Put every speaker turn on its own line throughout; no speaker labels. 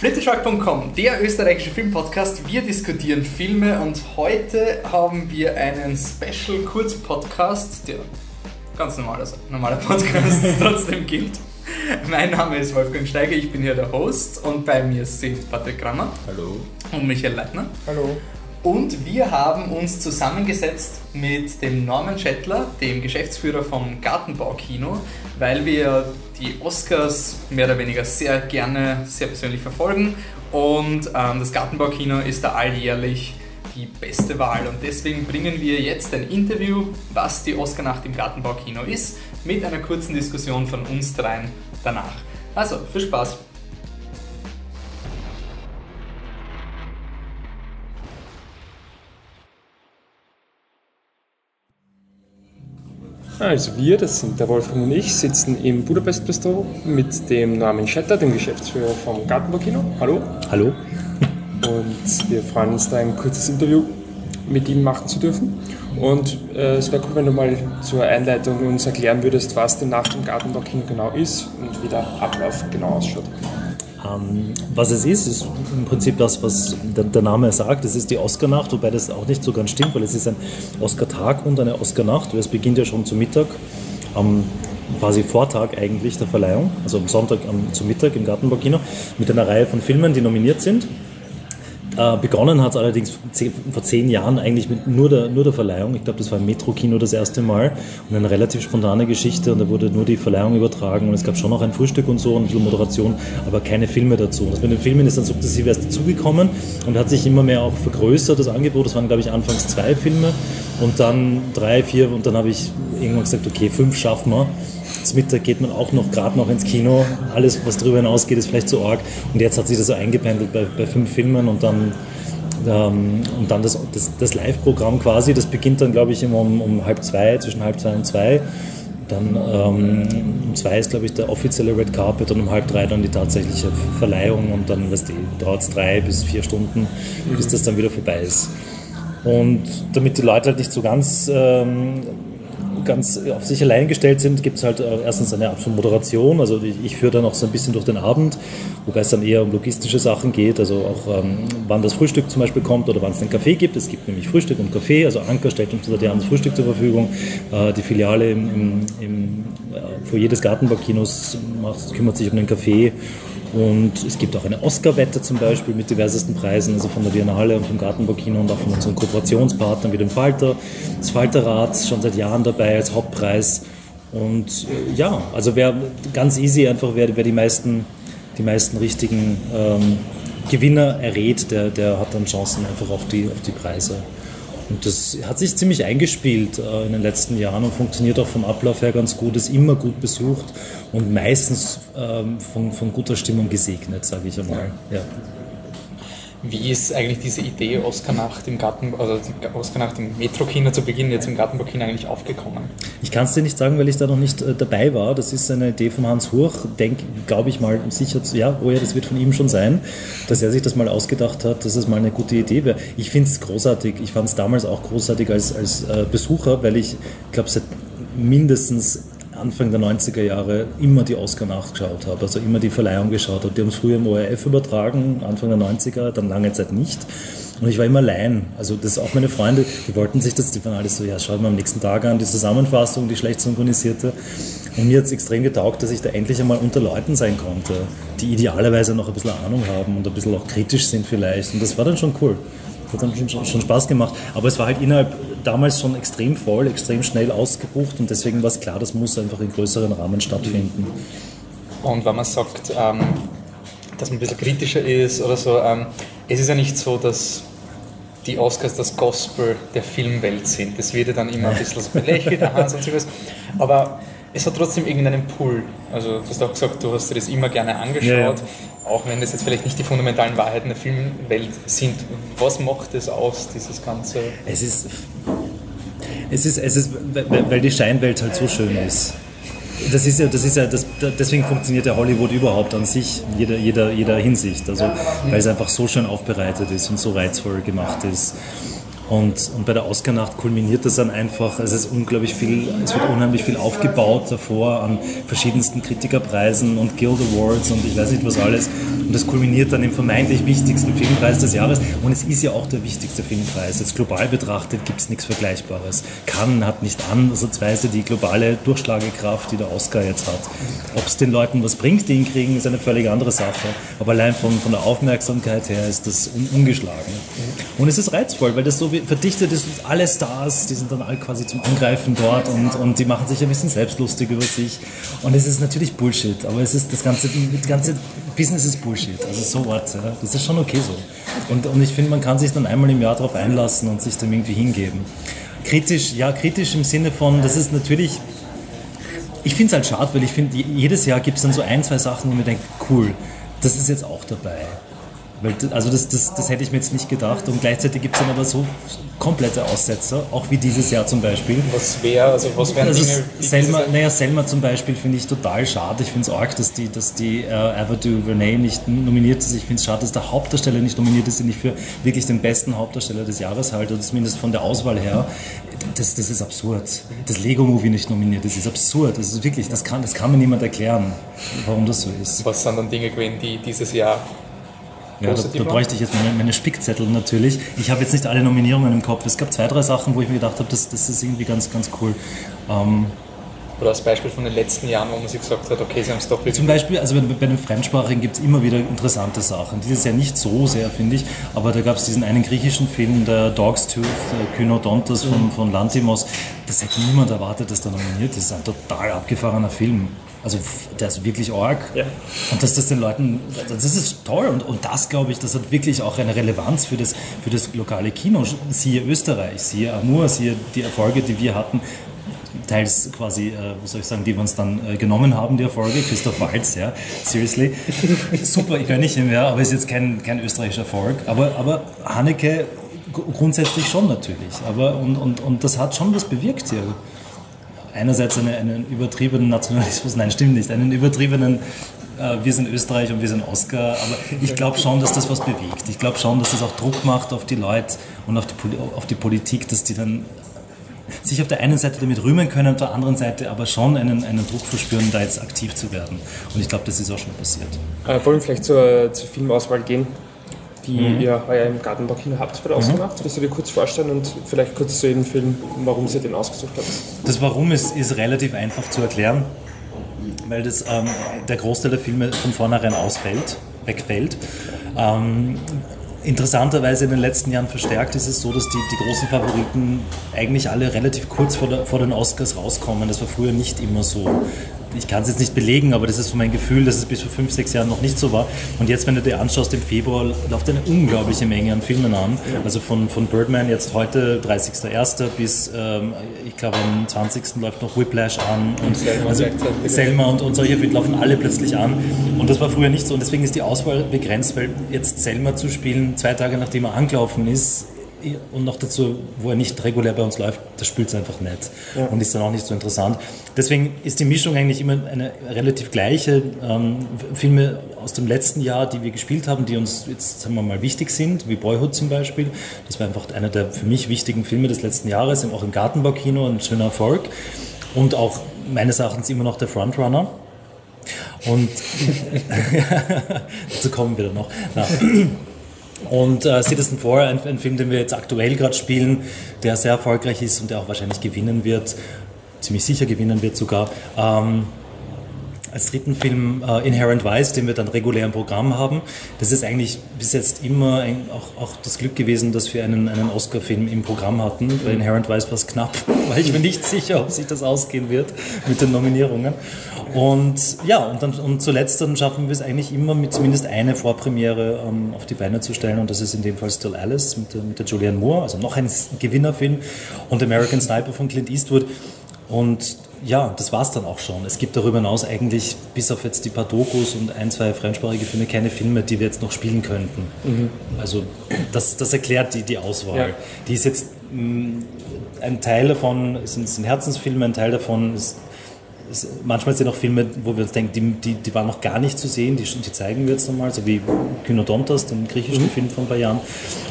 Flittertruck.com, der österreichische Filmpodcast. Wir diskutieren Filme und heute haben wir einen Special Kurzpodcast, der ganz normaler, normaler Podcast trotzdem gilt. Mein Name ist Wolfgang Steiger, ich bin hier der Host und bei mir sind Patrick Grammer.
Hallo.
Und Michael Leitner.
Hallo.
Und wir haben uns zusammengesetzt mit dem Norman Schettler, dem Geschäftsführer vom Gartenbaukino, weil wir die Oscars mehr oder weniger sehr gerne, sehr persönlich verfolgen. Und ähm, das Gartenbaukino ist da alljährlich die beste Wahl. Und deswegen bringen wir jetzt ein Interview, was die Oscar-Nacht im Gartenbaukino ist, mit einer kurzen Diskussion von uns dreien danach. Also, viel Spaß!
Also wir, das sind der Wolfgang und ich, sitzen im Budapest Bistro mit dem Namen Schetter, dem Geschäftsführer vom Gartenbaukino. Hallo.
Hallo.
Und wir freuen uns da ein kurzes Interview mit ihm machen zu dürfen. Und äh, es wäre cool, wenn du mal zur Einleitung uns erklären würdest, was denn nach dem Gartenbaukino genau ist und wie der Ablauf genau ausschaut.
Ähm, was es ist, ist im Prinzip das, was der, der Name sagt. Es ist die Oscar-Nacht, wobei das auch nicht so ganz stimmt, weil es ist ein Oscar-Tag und eine Oscar-Nacht. Es beginnt ja schon zu Mittag, am quasi Vortag eigentlich der Verleihung, also am Sonntag am, zu Mittag im Gartenbaukino, mit einer Reihe von Filmen, die nominiert sind. Äh, begonnen hat es allerdings vor zehn Jahren eigentlich mit nur der, nur der Verleihung. Ich glaube, das war im Metro-Kino das erste Mal und eine relativ spontane Geschichte und da wurde nur die Verleihung übertragen und es gab schon noch ein Frühstück und so und ein bisschen Moderation, aber keine Filme dazu. Und das mit den Filmen ist dann sukzessive erst dazugekommen und hat sich immer mehr auch vergrößert, das Angebot. Das waren, glaube ich, anfangs zwei Filme und dann drei, vier und dann habe ich irgendwann gesagt, okay, fünf schaffen wir. Zum Mittag geht man auch noch gerade noch ins Kino. Alles, was darüber hinausgeht, ist vielleicht zu arg. Und jetzt hat sich das so eingependelt bei, bei fünf Filmen und dann, ähm, und dann das, das, das Live-Programm quasi. Das beginnt dann, glaube ich, immer um, um halb zwei, zwischen halb zwei und zwei. Dann ähm, um zwei ist, glaube ich, der offizielle Red Carpet und um halb drei dann die tatsächliche Verleihung und dann dauert es drei bis vier Stunden, mhm. bis das dann wieder vorbei ist. Und damit die Leute halt nicht so ganz ähm, ganz auf sich allein gestellt sind, gibt es halt äh, erstens eine Art von Moderation. Also ich führe dann auch so ein bisschen durch den Abend, wobei es dann eher um logistische Sachen geht, also auch ähm, wann das Frühstück zum Beispiel kommt oder wann es einen Kaffee gibt. Es gibt nämlich Frühstück und Kaffee. Also Anker stellt uns seit das Frühstück zur Verfügung. Äh, die Filiale im, im, im äh, Foyer des Gartenbaukinos kümmert sich um den Kaffee und es gibt auch eine Oscar-Wette zum Beispiel mit diversesten Preisen, also von der Biennale und vom Gartenbaukino und auch von unseren Kooperationspartnern wie dem Falter. Das Falterrad ist schon seit Jahren dabei als Hauptpreis. Und äh, ja, also wer ganz easy einfach, wer, wer die, meisten, die meisten richtigen ähm, Gewinner errät, der, der hat dann Chancen einfach auf die, auf die Preise. Und das hat sich ziemlich eingespielt äh, in den letzten Jahren und funktioniert auch vom Ablauf her ganz gut, ist immer gut besucht und meistens ähm, von, von guter Stimmung gesegnet, sage ich einmal. Ja.
Wie ist eigentlich diese Idee Oscar-Nacht im Garten, also Oscar-Nacht im Metro-Kino zu Beginn, jetzt im Gartenbaukino eigentlich aufgekommen?
Ich kann es dir nicht sagen, weil ich da noch nicht äh, dabei war. Das ist eine Idee von Hans Hurch, glaube ich mal, sicher, ja, oh ja, das wird von ihm schon sein, dass er sich das mal ausgedacht hat, dass es mal eine gute Idee wäre. Ich finde es großartig. Ich fand es damals auch großartig als, als äh, Besucher, weil ich glaube, seit mindestens Anfang der 90er Jahre immer die Oscar nachgeschaut habe, also immer die Verleihung geschaut habe. Die haben es früher im ORF übertragen, Anfang der 90er, dann lange Zeit nicht. Und ich war immer allein. Also das auch meine Freunde, die wollten sich das, die waren alles so, ja, schaut mal am nächsten Tag an, die Zusammenfassung, die schlecht synchronisierte. Und mir hat es extrem getaugt, dass ich da endlich einmal unter Leuten sein konnte, die idealerweise noch ein bisschen Ahnung haben und ein bisschen auch kritisch sind vielleicht. Und das war dann schon cool. Das hat dann schon, schon Spaß gemacht. Aber es war halt innerhalb damals schon extrem voll, extrem schnell ausgebucht und deswegen war es klar, das muss einfach in größeren Rahmen stattfinden.
Und wenn man sagt, ähm, dass man ein bisschen kritischer ist oder so, ähm, es ist ja nicht so, dass die Oscars das Gospel der Filmwelt sind. Das wird ja dann immer ein bisschen so belächelt, Hans und sowas. Aber es hat trotzdem irgendeinen Pull. Also du hast auch gesagt, du hast dir das immer gerne angeschaut, ja, ja. Auch wenn das jetzt vielleicht nicht die fundamentalen Wahrheiten der Filmwelt sind. Was macht es aus, dieses Ganze?
Es ist, es ist, es ist weil die Scheinwelt halt so schön ist. Das ist ja, das ist ja, das, deswegen funktioniert ja Hollywood überhaupt an sich, jeder, jeder, jeder Hinsicht. Also, weil es einfach so schön aufbereitet ist und so reizvoll gemacht ist. Und, und bei der Oscar-Nacht kulminiert das dann einfach, es ist unglaublich viel, es wird unheimlich viel aufgebaut davor an verschiedensten Kritikerpreisen und Guild Awards und ich weiß nicht was alles. Und das kulminiert dann im vermeintlich wichtigsten Filmpreis des Jahres. Und es ist ja auch der wichtigste Filmpreis. Jetzt global betrachtet gibt es nichts Vergleichbares. Cannes hat nicht ansatzweise die globale Durchschlagekraft, die der Oscar jetzt hat. Ob es den Leuten was bringt, die ihn kriegen, ist eine völlig andere Sache. Aber allein von, von der Aufmerksamkeit her ist das un ungeschlagen. Und es ist reizvoll, weil das so verdichtet ist. Alle Stars, die sind dann alle quasi zum Angreifen dort und, und die machen sich ein bisschen selbstlustig über sich. Und es ist natürlich Bullshit, aber es ist das ganze, das ganze Business ist Bullshit. Also so was. Ja. Das ist schon okay so. Und, und ich finde, man kann sich dann einmal im Jahr darauf einlassen und sich dem irgendwie hingeben. Kritisch, ja, kritisch im Sinne von, das ist natürlich ich finde es halt schade, weil ich finde, jedes Jahr gibt es dann so ein, zwei Sachen, wo man denkt, cool, das ist jetzt auch dabei. Weil, also das, das, das hätte ich mir jetzt nicht gedacht und gleichzeitig gibt es dann aber so komplette Aussetzer, auch wie dieses Jahr zum Beispiel.
Was wäre, also was wären
also
Dinge?
Selma, naja, Selma zum Beispiel finde ich total schade. Ich finde es arg, dass die, dass die äh, Ava DuVernay nicht nominiert ist. Ich finde es schade, dass der Hauptdarsteller nicht nominiert ist, den ich für wirklich den besten Hauptdarsteller des Jahres halte, oder zumindest von der Auswahl her. Das, das ist absurd. Das Lego-Movie nicht nominiert, das ist absurd. Das ist wirklich, das kann, das kann mir niemand erklären, warum das so ist.
Was sind dann Dinge gewesen, die dieses Jahr
ja, da, da bräuchte ich jetzt meine, meine Spickzettel natürlich. Ich habe jetzt nicht alle Nominierungen im Kopf. Es gab zwei, drei Sachen, wo ich mir gedacht habe, das, das ist irgendwie ganz, ganz cool. Ähm,
oder als Beispiel von den letzten Jahren, wo man sich gesagt hat, okay, sie haben es doch wirklich.
Zum Beispiel, also bei den Fremdsprachigen gibt es immer wieder interessante Sachen. Dieses Jahr nicht so sehr, finde ich, aber da gab es diesen einen griechischen Film, der Dog's Tooth, äh, Kynodontos von, mhm. von Lantimos. Das hätte niemand erwartet, dass der nominiert ist. Das ist ein total abgefahrener Film. Also der ist wirklich arg. Ja. Und dass das den Leuten, das ist toll. Und, und das, glaube ich, das hat wirklich auch eine Relevanz für das, für das lokale Kino. Siehe Österreich, siehe Amur, siehe die Erfolge, die wir hatten. Teils quasi, äh, wie soll ich sagen, die wir uns dann äh, genommen haben, die Erfolge. Christoph Waltz, ja, seriously. Super, ich höre nicht mehr, aber ist jetzt kein, kein österreichischer Erfolg. Aber, aber Haneke grundsätzlich schon natürlich. Aber, und, und, und das hat schon was bewirkt hier einerseits eine, einen übertriebenen Nationalismus, nein, stimmt nicht, einen übertriebenen, äh, wir sind Österreich und wir sind Oscar, aber ich glaube schon, dass das was bewegt. Ich glaube schon, dass das auch Druck macht auf die Leute und auf die, auf die Politik, dass die dann sich auf der einen Seite damit rühmen können, auf der anderen Seite aber schon einen, einen Druck verspüren, da jetzt aktiv zu werden. Und ich glaube, das ist auch schon passiert.
Äh, wollen wir vielleicht zur, zur Filmauswahl gehen? Die mhm. ihr heuer im Gartenbaukino habt der Ausgemacht. Mhm. Du dir kurz vorstellen und vielleicht kurz zu jedem Film, warum ihr den ausgesucht habt?
Das Warum ist, ist relativ einfach zu erklären, weil das, ähm, der Großteil der Filme von vornherein ausfällt, wegfällt. Ähm, interessanterweise in den letzten Jahren verstärkt ist es so, dass die, die großen Favoriten eigentlich alle relativ kurz vor, der, vor den Oscars rauskommen. Das war früher nicht immer so ich kann es jetzt nicht belegen, aber das ist so mein Gefühl, dass es bis vor fünf, sechs Jahren noch nicht so war. Und jetzt, wenn du dir anschaust, im Februar läuft eine unglaubliche Menge an Filmen an. Also von, von Birdman jetzt heute, 30.01. bis, ähm, ich glaube, am 20. läuft noch Whiplash an. Und Selma, also, Selma und, und solche Filme laufen alle plötzlich an. Und das war früher nicht so. Und deswegen ist die Auswahl begrenzt, weil jetzt Selma zu spielen, zwei Tage nachdem er angelaufen ist, und noch dazu, wo er nicht regulär bei uns läuft, das spielt es einfach nicht ja. und ist dann auch nicht so interessant. Deswegen ist die Mischung eigentlich immer eine relativ gleiche. Ähm, Filme aus dem letzten Jahr, die wir gespielt haben, die uns jetzt, sagen wir mal, wichtig sind, wie Boyhood zum Beispiel. Das war einfach einer der für mich wichtigen Filme des letzten Jahres, auch im Gartenbaukino, ein schöner Erfolg und auch meines Erachtens immer noch der Frontrunner. Und dazu kommen wir dann noch. Und äh, Citizen 4, ein, ein, Film, den wir jetzt aktuell gerade spielen, der sehr erfolgreich ist und der auch wahrscheinlich gewinnen wird, ziemlich sicher gewinnen wird sogar. Ähm, als dritten Film äh, Inherent Vice, den wir dann regulär im Programm haben. Das ist eigentlich bis jetzt immer ein, auch, auch, das Glück gewesen, dass wir einen, einen Oscar-Film im Programm hatten. Bei Inherent Vice war es knapp, weil ich mir nicht sicher, ob sich das ausgehen wird mit den Nominierungen. Und ja, und, dann, und zuletzt dann schaffen wir es eigentlich immer mit zumindest eine Vorpremiere ähm, auf die Beine zu stellen und das ist in dem Fall Still Alice mit mit der Julianne Moore, also noch ein Gewinnerfilm und American Sniper von Clint Eastwood. Und ja, das war es dann auch schon. Es gibt darüber hinaus eigentlich, bis auf jetzt die paar Dokus und ein, zwei fremdsprachige Filme, keine Filme, die wir jetzt noch spielen könnten. Mhm. Also das, das erklärt die, die Auswahl. Ja. Die ist jetzt mh, mm, ein Teil davon sind, sind Herzensfilme, ein Teil davon ist es, manchmal sind auch Filme, wo wir uns denken, die, die, die waren noch gar nicht zu sehen, die, die zeigen wir jetzt nochmal, so wie Kynodontas, den griechischen mhm. Film von ein paar Jahren.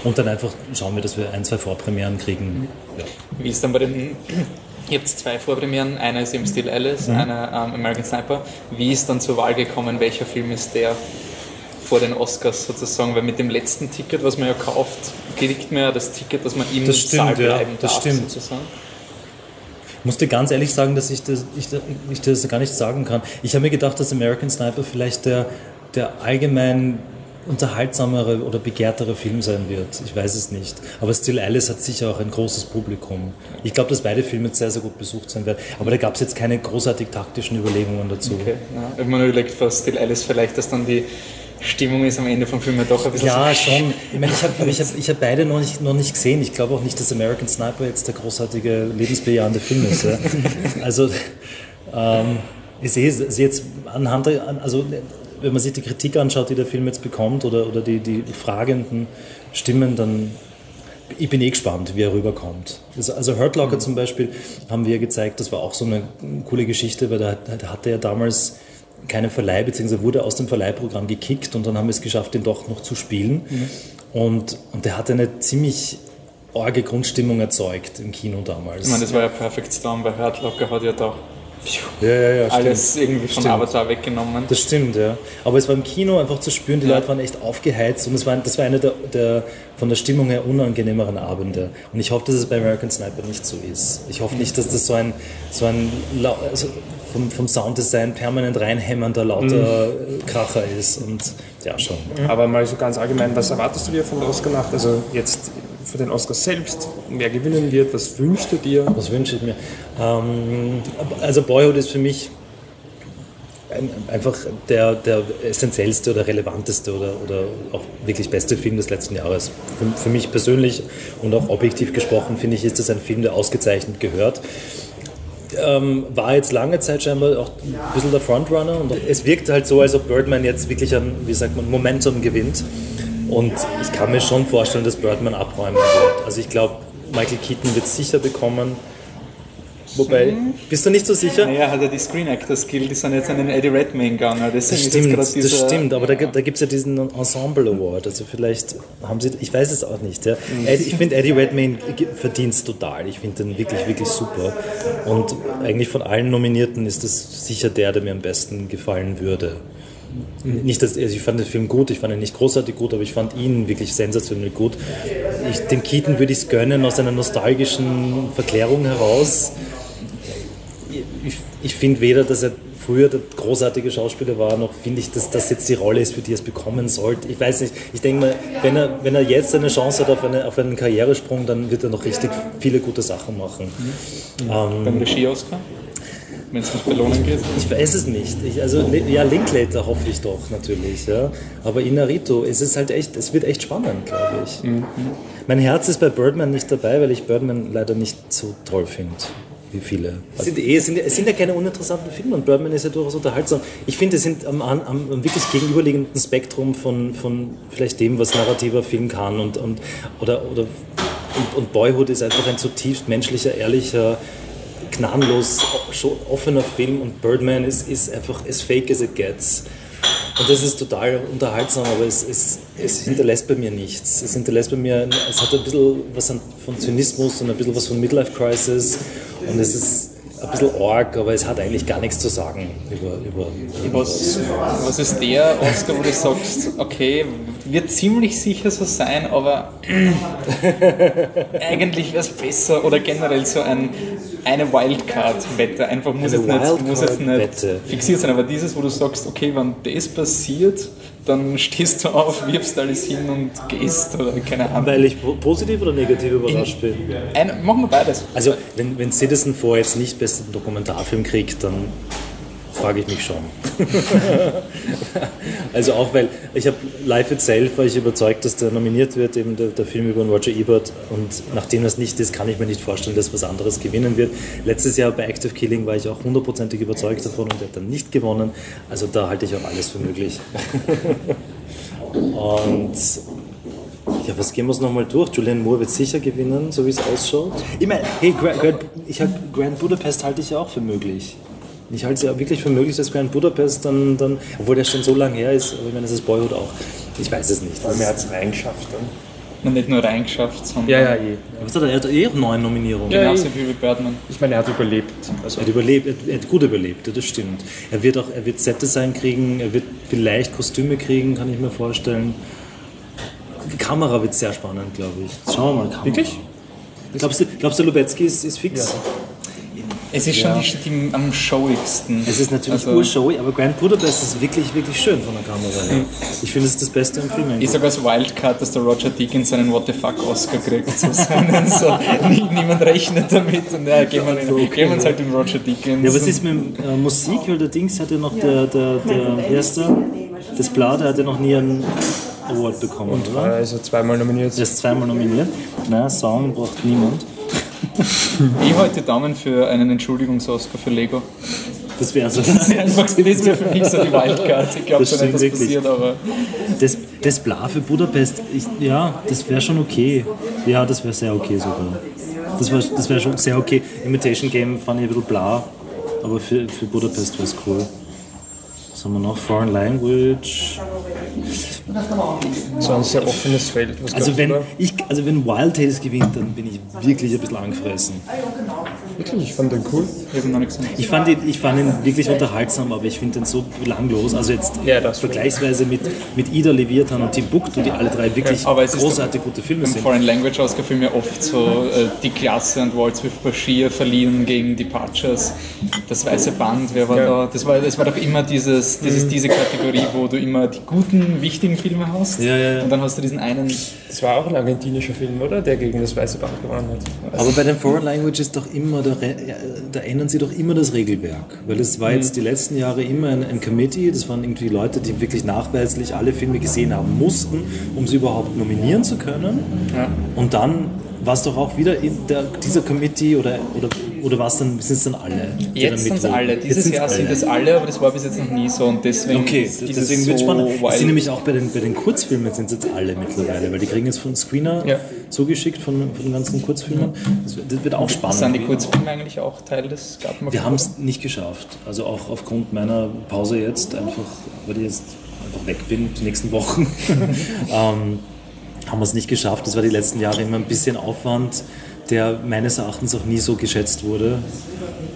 Und dann einfach schauen wir, dass wir ein, zwei Vorpremieren kriegen.
Ja. Wie ist dann bei den Ihr habt zwei Vorpremieren, eine ist eben Still Alice, mhm. eine ähm, American Sniper. Wie ist dann zur Wahl gekommen, welcher Film ist der vor den Oscars sozusagen? Weil mit dem letzten Ticket, was man ja kauft, kriegt man ja das Ticket, dass man im
das stimmt, Saal bleiben ja, das darf, stimmt. sozusagen. Ich musste ganz ehrlich sagen, dass ich das, ich, ich das gar nicht sagen kann. Ich habe mir gedacht, dass American Sniper vielleicht der, der allgemein unterhaltsamere oder begehrtere Film sein wird. Ich weiß es nicht. Aber Still Alice hat sicher auch ein großes Publikum. Ich glaube, dass beide Filme sehr, sehr gut besucht sein werden. Aber da gab es jetzt keine großartig taktischen Überlegungen dazu. Okay,
ja. Wenn man überlegt, was Still Alice vielleicht, dass dann die Stimmung ist am Ende vom Film ja doch ein bisschen
Ja, so schon. Ich meine, ich habe ich hab, ich hab beide noch nicht, noch nicht gesehen. Ich glaube auch nicht, dass American Sniper jetzt der großartige, lebensbejahende Film ist. Ja. Also, ähm, ich sehe es jetzt anhand, also wenn man sich die Kritik anschaut, die der Film jetzt bekommt oder, oder die, die fragenden Stimmen, dann ich bin eh gespannt, wie er rüberkommt. Also, also Hurt Locker mhm. zum Beispiel haben wir gezeigt, das war auch so eine coole Geschichte, weil da, da hatte er damals keinen Verleih, beziehungsweise wurde aus dem Verleihprogramm gekickt und dann haben wir es geschafft, den doch noch zu spielen. Mhm. Und, und der hatte eine ziemlich orge Grundstimmung erzeugt im Kino damals.
Ich meine, das war ja Perfect Storm, weil Hurt Locker hat ja da ja, ja, ja, alles stimmt. irgendwie von stimmt. Avatar weggenommen.
Das stimmt, ja. Aber es war im Kino einfach zu spüren, die ja. Leute waren echt aufgeheizt und es war, das war einer der, der, von der Stimmung her unangenehmeren Abende. Und ich hoffe, dass es bei American Sniper nicht so ist. Ich hoffe nicht, dass das so ein, so ein also vom, vom Sounddesign permanent reinhämmernder lauter mhm. Kracher ist. Und ja, schon.
Aber mal so ganz allgemein, was erwartest du dir von der Oscar-Nacht? Also jetzt für den Oscar selbst, wer gewinnen wird, was wünschst du dir?
Was wünsche ich mir? Ähm, also Boyhood ist für mich einfach der, der essentiellste oder relevanteste oder, oder auch wirklich beste Film des letzten Jahres. Für, für mich persönlich und auch objektiv gesprochen finde ich, ist das ein Film, der ausgezeichnet gehört. Ähm, war jetzt lange Zeit scheinbar auch ein bisschen der Frontrunner und es wirkt halt so, als ob Birdman jetzt wirklich ein, wie sagt man, Momentum gewinnt. Und ich kann mir schon vorstellen, dass Birdman abräumen wird. Also ich glaube, Michael Keaton wird es sicher bekommen. Wobei, bist du nicht so sicher?
Naja, hat er die Screen Actor Skill, die sind jetzt an den Eddie Redmayne gegangen.
Das, stimmt, das stimmt, aber da, da gibt es ja diesen Ensemble Award. Also vielleicht haben sie, ich weiß es auch nicht. Ja. Mhm. Ich finde Eddie Redmayne verdient es total. Ich finde den wirklich, wirklich super. Und eigentlich von allen Nominierten ist das sicher der, der mir am besten gefallen würde. Nicht, dass, also ich fand den Film gut, ich fand ihn nicht großartig gut, aber ich fand ihn wirklich sensationell gut. Ich, dem Keaton würde ich es gönnen aus einer nostalgischen Verklärung heraus. Ich, ich finde weder, dass er früher der großartige Schauspieler war, noch finde ich, dass das jetzt die Rolle ist, für die er es bekommen sollte. Ich weiß nicht, ich denke mal, wenn er, wenn er jetzt eine Chance hat auf, eine, auf einen Karrieresprung, dann wird er noch richtig viele gute Sachen machen.
Mhm. Ähm, Beim Regie-Oscar? Wenn es nicht belohnen geht?
Ich weiß es nicht. Ich, also, ja, Linklater hoffe ich doch natürlich. Ja. Aber Inarito, es ist halt echt, es wird echt spannend, glaube ich. Mhm. Mein Herz ist bei Birdman nicht dabei, weil ich Birdman leider nicht so toll finde wie viele. Es sind, eh, es, sind, es sind ja keine uninteressanten Filme und Birdman ist ja durchaus unterhaltsam. Ich finde, es sind am, am, am, wirklich gegenüberliegenden Spektrum von, von vielleicht dem, was narrativer Film kann und, und, oder, oder, und, und Boyhood ist einfach ein zutiefst menschlicher, ehrlicher, gnadenlos offener Film und Birdman ist, ist einfach as fake as it gets. Und das ist total unterhaltsam, aber es, es, es hinterlässt bei mir nichts. Es hinterlässt bei mir, es hat ein bisschen was von Zynismus und ein bisschen was von Midlife Crisis und es ist ein bisschen arg, aber es hat eigentlich gar nichts zu sagen über, über,
über was, was ist der Oscar, wo du sagst, okay, wird ziemlich sicher so sein, aber eigentlich wäre es besser oder generell so ein, eine Wildcard-Wette. Einfach muss, jetzt nicht, muss jetzt nicht fixiert sein, aber dieses, wo du sagst, okay, wenn das passiert, dann stehst du auf, wirbst alles hin und gehst oder keine Ahnung.
Weil ich positiv oder negativ überrascht bin?
Ein, machen wir beides.
Also, wenn, wenn Citizen 4 jetzt nicht besten Dokumentarfilm kriegt, dann frage ich mich schon. also auch weil ich habe Life Itself war ich überzeugt, dass der nominiert wird, eben der, der, Film über Roger Ebert und nachdem das nicht ist, kann ich mir nicht vorstellen, dass was anderes gewinnen wird. Letztes Jahr bei Active Killing war ich auch hundertprozentig überzeugt davon und der hat dann nicht gewonnen. Also da halte ich auch alles für möglich. und ja, was gehen wir es nochmal durch? Julian Moore wird sicher gewinnen, so wie es ausschaut. Ich meine, hey, Grand, ich hab, Grand Budapest halte ich ja auch für möglich. Ich halte es ja wirklich für möglich, dass Grand Budapest dann, dann obwohl der schon so lange her ist, aber ich meine, das ist Boyhood auch. Ich weiß es nicht.
Weil mir hat es reingeschafft dann.
Und nicht nur reingeschafft, sondern
Ja, ja, je.
Was hat er? Er hat eh neun Nominierungen.
Ja,
genauso wie Birdman.
Ich meine, er hat überlebt. Also,
Er hat überlebt, er hat- er hat gut überlebt, ja, das stimmt. Er wird auch, er wird Set-Design kriegen, er wird vielleicht Kostüme kriegen, kann ich mir vorstellen. Die Kamera wird sehr spannend, glaube ich. Schauen wir mal. Kamera.
Wirklich?
Glaubst du, glaubst du Lubetzky ist, ist fix?
Es ist schon
Ja.
die, die am showigsten.
Es ist natürlich
Also-
urshowy, aber Grand Budapest ist wirklich, wirklich schön von der Kamera her. Ich finde, es ist das Beste im Film.
Ich
eigentlich.
sage als Wildcard, dass der Roger Deakins seinen What the fuck Oscar kriegt. So seinen, so, nie, niemand rechnet damit. Und ja, gehen wir, in, gehen wir uns halt den Roger Deakins.
Ja, was ist mit äh, Musik? Weil der Dings hat ja noch, der, der, der erste, das Blatt, der hat ja noch nie einen Award bekommen, oder?
also zweimal nominiert.
Der ist zweimal nominiert. Nein, Song braucht niemand.
Ich heute Daumen für einen Entschuldigungs-Oscar für Lego.
Das wäre so.
Einfach, das wäre für mich so die Wildcard. Ich glaube nicht, dass passiert, aber
Das, das Bla für Budapest, ich, ja, das wäre schon okay. Ja, das wäre sehr okay sogar. Das wäre das wär schon sehr okay. Imitation Game fand ich ein bisschen bla, aber für, für Budapest wäre es cool. Was haben wir noch? Foreign Language.
So ein sehr offenes Feld. Was
Also wenn, ich, also wenn Wild Tales gewinnt, dann bin ich wirklich ein bisschen angefressen.
Wirklich, ich fand den cool.
ich
fand, ihn, ich fand ihn wirklich unterhaltsam, aber ich finde ihn so belanglos. Also jetzt
Ja, das-
vergleichsweise mit, mit Ida Leviathan und Timbuktu, die alle drei wirklich
aber es ist
großartig gute Filme
Beim
sind.
Foreign Language Oscar Film ja oft so äh, die Klasse und Waltz with Bashir verliehen gegen Departures. Das weiße Band, wer war
Ja.
da? Das war, das war doch immer dieses, das ist diese Kategorie, wo du immer die guten, wichtigen Filme hast.
Ja, ja, ja.
Und dann hast du diesen einen.
Das war auch ein argentinischer Film, oder? Der gegen das Weiße Band gewonnen hat.
Aber bei den Foreign Languages ist doch immer, da, ja, da ändern sie doch immer das Regelwerk. Weil es war jetzt die letzten Jahre immer ein, ein Committee, das waren irgendwie Leute, die wirklich nachweislich alle Filme gesehen haben mussten, um sie überhaupt nominieren zu können. Und dann war es doch auch wieder in der, dieser Committee oder, oder, oder war es dann, sind es dann alle?
Jetzt sind es alle. Dieses Jahr sind
alle.
es alle, aber das war bis jetzt noch nie so. Und deswegen
Okay,
ist dieses
deswegen wird
so
spannend. Es
wild.
sind nämlich auch bei den, bei den Kurzfilmen sind es jetzt alle mittlerweile, weil die kriegen jetzt von Screener
Ja.
zugeschickt von, von den ganzen Kurzfilmen. Das wird, das wird auch spannend.
Sind die Kurzfilme eigentlich auch Teil des Gartenmarkt?
Wir haben es nicht geschafft. Also auch aufgrund meiner Pause jetzt, einfach, weil ich jetzt einfach weg bin, die nächsten Wochen, ähm, haben wir es nicht geschafft. Das war die letzten Jahre immer ein bisschen Aufwand, der meines Erachtens auch nie so geschätzt wurde.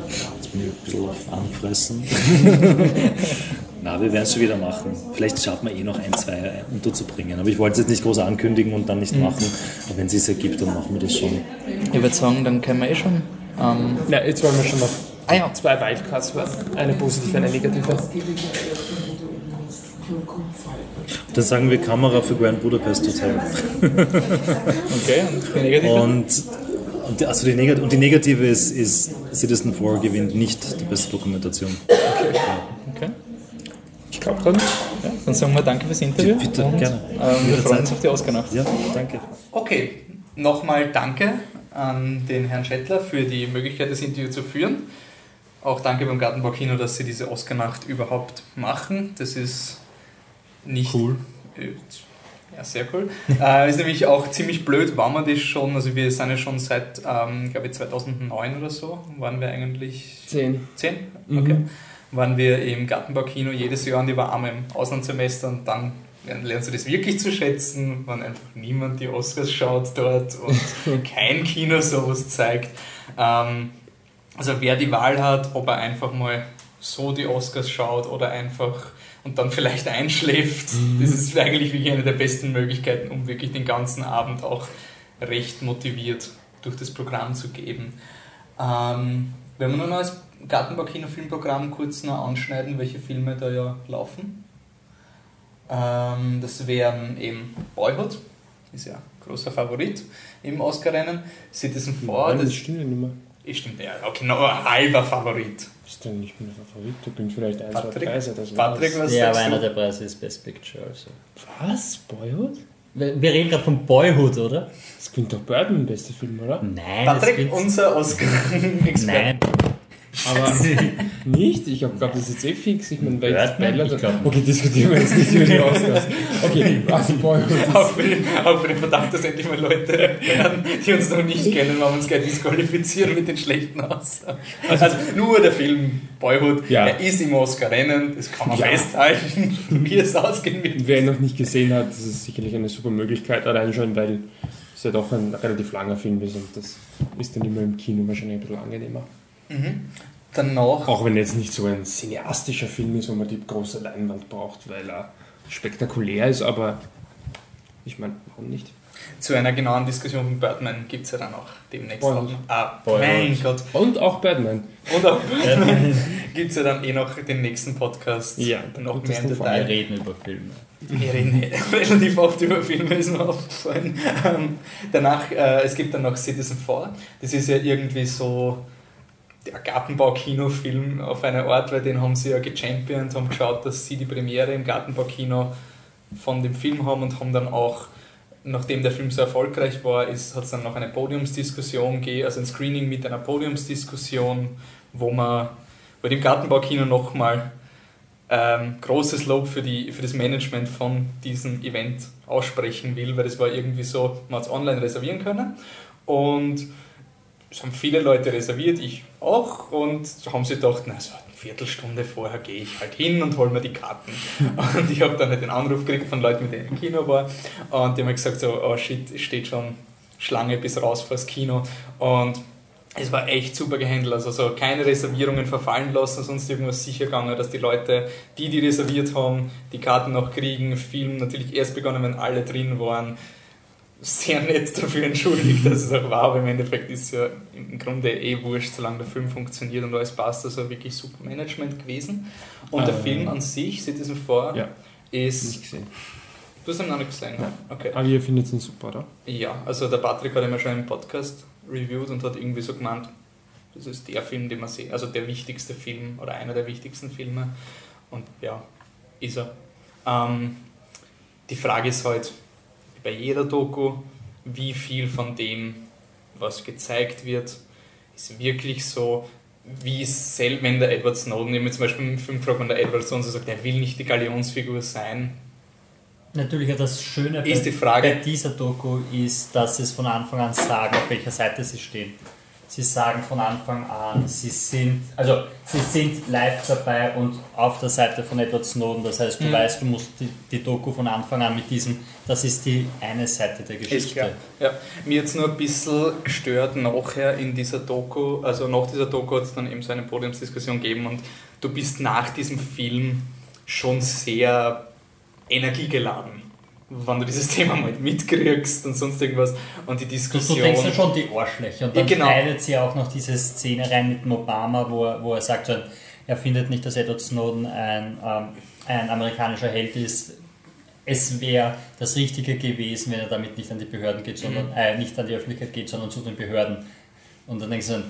Jetzt bin ich ein bisschen angefressen. Na, wir werden es schon wieder machen. Vielleicht schaffen wir eh noch ein, zwei unterzubringen. Aber ich wollte es jetzt nicht groß ankündigen und dann nicht machen. Aber wenn es sich ergibt, dann machen wir das schon.
Ich würde sagen, dann können wir eh schon. Ähm,
Na, jetzt wollen wir schon noch
ah ja,
zwei Wildcards. Eine positive, eine negative.
Dann sagen wir Kamera für Grand Budapest Hotel.
okay. Und die negative?
Und, also die, Negat und die negative ist, ist Citizen 4 gewinnt nicht die beste Dokumentation.
Okay.
Ich glaube dann.
Ja, dann sagen wir danke fürs Interview.
Bitte,
und,
gerne.
Ähm, wir freuen uns auf die Oscar-Nacht.
Ja, danke.
Okay, nochmal danke an den Herrn Schettler für die Möglichkeit, das Interview zu führen. Auch danke beim Gartenbau Kino, dass sie diese Oscar-Nacht überhaupt machen. Das ist nicht.
Cool.
Äh, Ja, sehr cool. äh, ist nämlich auch ziemlich blöd, war man das schon. Also, wir sind ja schon seit, ähm, glaube ich, 2009 oder so, waren wir eigentlich
Zehn.
Zehn? Okay. Waren wir im Gartenbaukino jedes Jahr und ich war einmal im Auslandssemester und dann lern- lernst du das wirklich zu schätzen, wenn einfach niemand die Oscars schaut dort und kein Kino sowas zeigt. Ähm, also wer die Wahl hat, ob er einfach mal so die Oscars schaut oder einfach und dann vielleicht einschläft, das ist eigentlich wirklich eine der besten Möglichkeiten, um wirklich den ganzen Abend auch recht motiviert durch das Programm zu geben. Ähm, wenn wir nur noch als Gartenbau-Kino-Filmprogramm kurz noch anschneiden, welche Filme da ja laufen. Ähm, das wären eben Boyhood, ist ja großer Favorit im Oscar-Rennen. Citizen 4,
Nein,
das
das stimmt ja nicht mehr.
Ist stimmt, ja, okay, noch ein halber Favorit.
Ist denn nicht mein Favorit? Da bin vielleicht ein,
Patrick?
zwei Preise. Das
Patrick,
war's.
was
Ja, aber einer
du?
der Preise ist Best Picture. Also.
Was? Boyhood?
Wir, wir reden gerade von Boyhood, oder?
Das gewinnt doch Birdman, beste Film, oder?
Nein.
Patrick, unser Oscar-Experte.
Nein.
Aber nicht? Ich glaube, das ist jetzt eh fix. Ich meine, weil
Birdman?
Bella-. Okay, diskutieren wir jetzt nicht über die Oscars. Okay, also Boyhood.
Auch für, den, Verdacht, dass endlich mal Leute hören, die uns noch nicht kennen, weil wir uns gleich disqualifizieren mit den schlechten Aussagen. Also, nur der Film Boyhood,
Ja.
er ist im Oscar-Rennen, das kann man
Ja.
festhalten, wie es ausgehen wird.
Wer ihn noch nicht gesehen hat, das ist sicherlich eine super Möglichkeit, allein schon, weil es ja doch ein relativ langer Film ist und das ist dann immer im Kino wahrscheinlich ein bisschen angenehmer.
Danach
Auch wenn jetzt nicht so ein cineastischer Film ist, wo man die große Leinwand braucht, weil er spektakulär ist, aber ich meine, warum nicht?
zu einer genauen Diskussion von Birdman gibt es ja dann auch demnächst. Auch, ah, mein Gott.
Und auch Batman.
Und auch Birdman gibt es ja dann eh noch den nächsten Podcast.
Ja,
noch mehr im
vor.
Wir
Detail.
reden über Filme.
Wir reden relativ oft über Filme, ist mir aufgefallen. Ähm, danach, äh, es gibt dann noch Citizen 4. Das ist ja irgendwie so der Gartenbau-Kinofilm auf einer Art, weil den haben sie ja gechampiont, haben geschaut, dass sie die Premiere im Gartenbau-Kino von dem Film haben und haben dann auch, nachdem der Film so erfolgreich war, hat es dann noch eine Podiumsdiskussion gegeben, also ein Screening mit einer Podiumsdiskussion, wo man bei dem Gartenbaukino nochmal ähm, großes Lob für, die, für das Management von diesem Event aussprechen will, weil das war irgendwie so, man hat es online reservieren können. Und es haben viele Leute reserviert, ich auch, und haben sie gedacht, na, so eine Viertelstunde vorher gehe ich halt hin und hole mir die Karten. Und ich habe dann halt den Anruf gekriegt von Leuten, mit denen ich im Kino war, und die haben mir gesagt, so, oh shit, es steht schon Schlange bis raus vors Kino. Und es war echt super gehandelt, also so keine Reservierungen verfallen lassen, sonst irgendwas sicher gegangen, dass die Leute, die die reserviert haben, die Karten noch kriegen. Film natürlich erst begonnen, wenn alle drin waren. Sehr nett dafür entschuldigt, dass es auch war, aber im Endeffekt ist es ja im Grunde eh wurscht, solange der Film funktioniert und alles passt, also wirklich super Management gewesen. Und der
Ähm.
Film an sich, Citizen 4,
Ja,
ist.
nicht gesehen.
Du hast ihn noch nicht gesehen, ne? Okay.
Aber ihr findet ihn super, oder?
Ja, also der Patrick hat ihn ja schon im Podcast reviewed und hat irgendwie so gemeint, das ist der Film, den man sehen, also der wichtigste Film oder einer der wichtigsten Filme. Und ja, ist er. Ähm, die Frage ist halt, bei jeder Doku, wie viel von dem, was gezeigt wird, ist wirklich so, wie selbst, wenn der Edward Snowden, eben zum Beispiel im Film fragt man der Edward Snowden so sagt, er will nicht die Galionsfigur sein,
Natürlich ja das Schöne bei,
Ist die Frage-
bei dieser Doku ist, dass sie es von Anfang an sagen, auf welcher Seite sie stehen. Sie sagen von Anfang an, sie sind, also sie sind live dabei und auf der Seite von Edward Snowden. Das heißt, du
Mhm.
weißt, du musst die, die Doku von Anfang an mit diesem, das ist die eine Seite der
Ist
Geschichte.
klar. Ja. Mir jetzt nur ein bisschen gestört nachher in dieser Doku, also nach dieser Doku hat es dann eben so eine Podiumsdiskussion gegeben und du bist nach diesem Film schon sehr energiegeladen, wenn du dieses Thema mal mitkriegst und sonst irgendwas und die
Du,
Diskussion...
du denkst ja schon die Arschlöcher. Und dann
Ja, genau.
schneidet sie auch noch diese Szene rein mit dem Obama, wo er, wo er sagt, so, er findet nicht, dass Edward Snowden ein, ähm, ein amerikanischer Held ist. Es wäre das Richtige gewesen, wenn er damit nicht an die Behörden geht, sondern
Mhm.
äh, nicht an die Öffentlichkeit geht, sondern zu den Behörden. Und dann denkst du dann,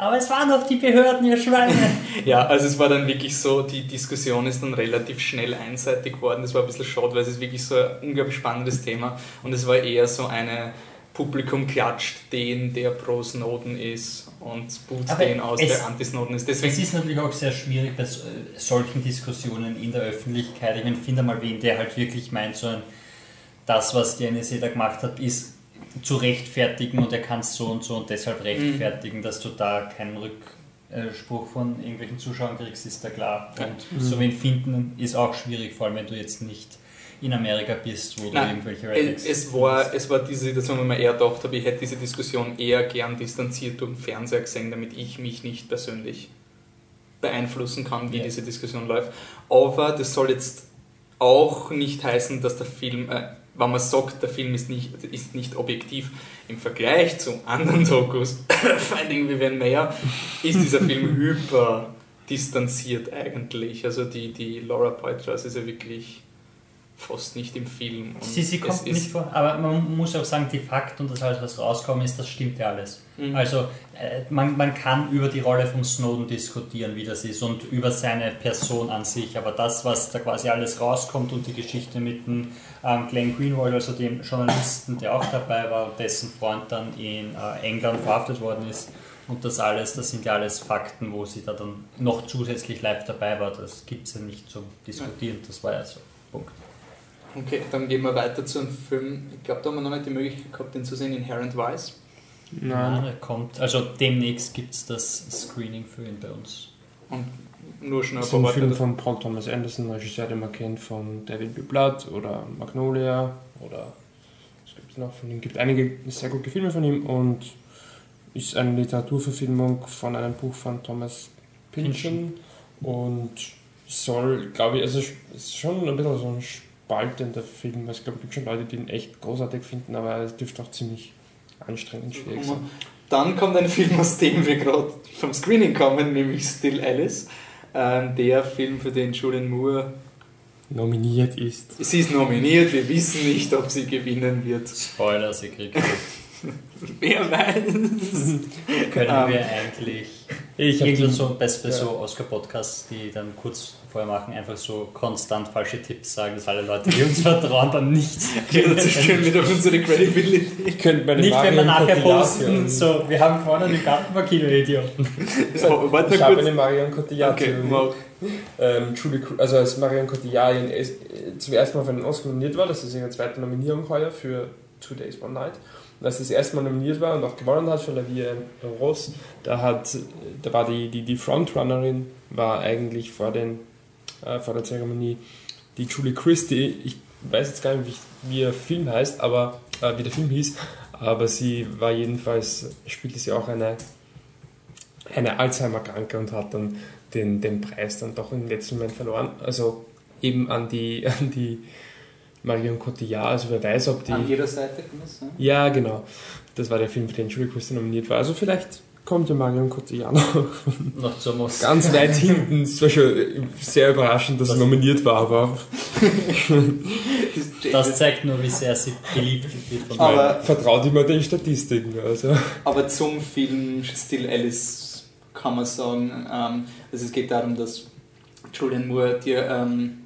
aber es waren doch die Behörden, ihr Schweine.
Ja, also es war dann wirklich so, die Diskussion ist dann relativ schnell einseitig geworden. Das war ein bisschen schade, weil es ist wirklich so ein unglaublich spannendes Thema und es war eher so eine Publikum klatscht den, der pro Snowden ist und boot
Aber
den aus,
es-
der anti-Snowden ist. Deswegen
Es ist natürlich auch sehr schwierig bei äh, solchen Diskussionen in der Öffentlichkeit. Ich meine, finde mal wen, der halt wirklich meint, so ein, das, was die NSA da gemacht hat, ist zu rechtfertigen und er kann es so und so und deshalb rechtfertigen, dass du da keinen Rückspruch von irgendwelchen Zuschauern kriegst, ist da klar. Und so wen finden ist auch schwierig, vor allem wenn du jetzt nicht in Amerika bist, wo du
Nein,
irgendwelche
es,
Rednecks
es, war, es war diese Situation, wo man eher gedacht habe, ich hätte diese Diskussion eher gern distanziert durch den Fernseher gesehen, damit ich mich nicht persönlich beeinflussen kann, wie
Ja.
diese Diskussion läuft. Aber das soll jetzt auch nicht heißen, dass der Film, äh, wenn man sagt, der Film ist nicht, ist nicht objektiv im Vergleich zu anderen Dokus, Finding Vivian Mayer, ist dieser Film hyper distanziert eigentlich. Also die, die Laura Poitras ist ja wirklich fast nicht im Film. Und
Sie, sie kommt nicht vor, aber man muss auch sagen, die Fakten und das alles, was rauskommen ist, das stimmt ja alles.
Mhm.
Also äh, man, man kann über die Rolle von Snowden diskutieren, wie das ist und über seine Person an sich, aber das, was da quasi alles rauskommt und die Geschichte mit dem ähm, Glenn Greenwald, also dem Journalisten, der auch dabei war und dessen Freund dann in äh, England verhaftet worden ist Und das alles, das sind ja alles Fakten, wo sie da dann noch zusätzlich live dabei war. Das gibt es ja nicht zum Diskutieren. Das war ja so. Punkt.
Okay, dann gehen wir weiter zu einem Film. Ich glaube, da haben wir noch nicht die Möglichkeit gehabt, den zu sehen, Inherent Vice.
Nein, er kommt. Also demnächst gibt es das Screening für ihn bei uns.
Und nur schon ein
Das ist ein Film von Paul Thomas Anderson, Regisseur, den man kennt von David B. Blood oder Magnolia oder was gibt es noch von ihm? Es gibt einige sehr gute Filme von ihm und ist eine Literaturverfilmung von einem Buch von Thomas Pynchon und soll, glaube ich, also es ist schon ein bisschen so ein spaltender Film. Also Ich glaube, es gibt schon Leute, die ihn echt großartig finden, aber es dürfte auch ziemlich anstrengend schwierig sein.
Dann kommt ein Film, aus dem wir gerade vom Screening kommen, nämlich Still Alice. Ähm, der Film, für den Julian Moore.
Nominiert ist.
Sie ist nominiert, wir wissen nicht, ob sie gewinnen wird.
Spoiler, sie kriegt.
Wer weiß.
Können
Ähm,
wir eigentlich
Ich habe
irgendwie so bei
ja.
so Oscar-Podcasts, die dann kurz vorher machen, einfach so konstant falsche Tipps sagen, dass alle Leute, die uns vertrauen, dann nichts.
Ja, das zerstören wieder unsere Credibility.
Ich könnte meine
Nicht, wenn wir nachher
Cotillard
posten,
hören.
so, wir haben gewonnen, die Gartenparkino-Idioten.
So, warte
Ich habe
kurz.
eine Marion Cotillard
Okay,
ähm, Julie, also als Marion Cotillard äh, zum ersten Mal für einen Oscar nominiert war, das ist ihre zweite Nominierung heuer für Two Days, One Night. Als das erste Mal nominiert war und auch gewonnen hat für La Vie en Rose, da, hat, da war die, die, die Frontrunnerin, war eigentlich vor, den, äh, vor der Zeremonie die Julie Christie. Ich weiß jetzt gar nicht, wie, wie ihr Film heißt, aber äh, wie der Film hieß, aber sie war jedenfalls, spielte sie auch eine, eine Alzheimer-Kranke und hat dann den, den Preis dann doch im letzten Moment verloren. Also eben an die, an die Marion Cotillard, also wer weiß, ob die...
An jeder Seite kann das sein?
Ja, genau. Das war der Film, für den Julie Christie nominiert war. Also vielleicht kommt ja Marion Cotillard noch
Noch zum Oscar.
ganz weit hinten. Es war schon sehr überraschend, dass
Das-
sie nominiert war, aber
Das zeigt nur, wie sehr sie beliebt wird von
Aber-
vertraut immer den Statistiken. Also.
Aber zum Film Still Alice kann man sagen, ähm, also es geht darum, dass Julian Moore dir, ähm,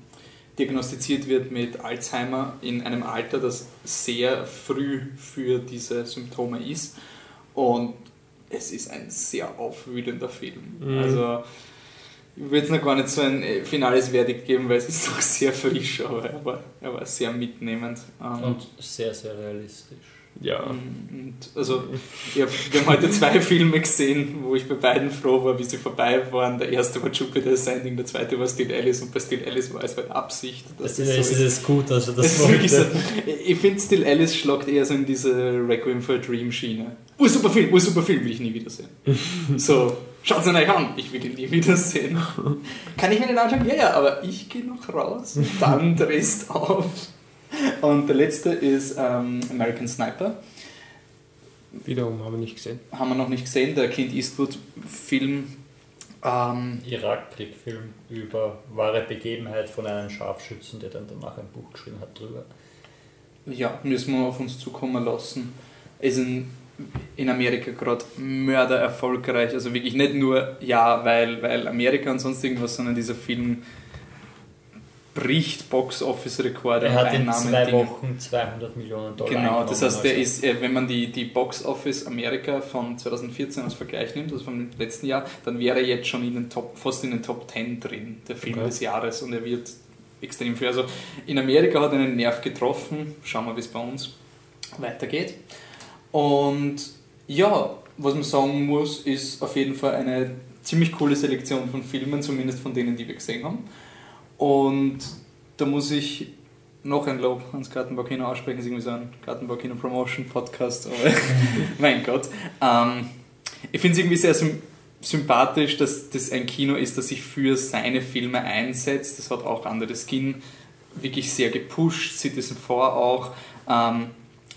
diagnostiziert wird mit Alzheimer in einem Alter, das sehr früh für diese Symptome ist. Und es ist ein sehr aufwühlender Film.
Mhm.
Also ich würde jetzt noch gar nicht so ein äh, finales Verdikt geben, weil es ist noch sehr frisch, aber er war, er war sehr mitnehmend. Ähm,
Und sehr, sehr realistisch.
Ja.
und also, ich hab, wir haben heute zwei Filme gesehen, wo ich bei beiden froh war, wie sie vorbei waren. Der erste war Jupiter Ascending, der zweite war Still Alice und bei Still Alice war es halt Absicht.
Das
dass
ist,
das
ist
so
es gut, also
Das ist wirklich so, ich finde Still Alice schlagt eher so in diese Requiem for a Dream Schiene. Oh, super Film, oh, super Film, will ich nie wiedersehen. so, schaut ihn euch an, ich will ihn nie wiedersehen. Kann ich mir den anschauen? Ja, ja, aber ich gehe noch raus und dann drehst auf. Und der letzte ist ähm, American Sniper.
Wiederum haben wir nicht gesehen.
Haben wir noch nicht gesehen, der Clint Eastwood-Film. Ähm,
Irak-Krieg-Film über wahre Begebenheit von einem Scharfschützen, der dann danach ein Buch geschrieben hat drüber.
ja, müssen wir auf uns zukommen lassen. Ist in, in Amerika gerade mörder erfolgreich. Also wirklich nicht nur, ja, weil, weil Amerika und sonst irgendwas, sondern dieser Film bricht Box-Office-Rekorde.
Er hat in zwei. Wochen 200 Millionen Dollar
Genau, das heißt, der
also-
ist, äh, wenn man die, die Box Office Amerika von 2014 als Vergleich nimmt, also vom letzten Jahr, dann wäre er jetzt schon in den Top, fast in den Top 10 drin, der Film
Okay.
des Jahres und er wird extrem viel. Also in Amerika hat er einen Nerv getroffen, schauen wir, wie es bei uns weitergeht. Und ja, was man sagen muss, ist auf jeden Fall eine ziemlich coole Selektion von Filmen, zumindest von denen, die wir gesehen haben. Und da muss ich noch ein Lob ans Gartenbaukino aussprechen, ist irgendwie so ein Gartenbaukino Promotion Podcast, aber mein Gott. Ähm, ich finde es irgendwie sehr sym sympathisch, dass das ein Kino ist, das sich für seine Filme einsetzt. Das hat auch andere Skin wirklich sehr gepusht, Citizen 4 auch. Ähm,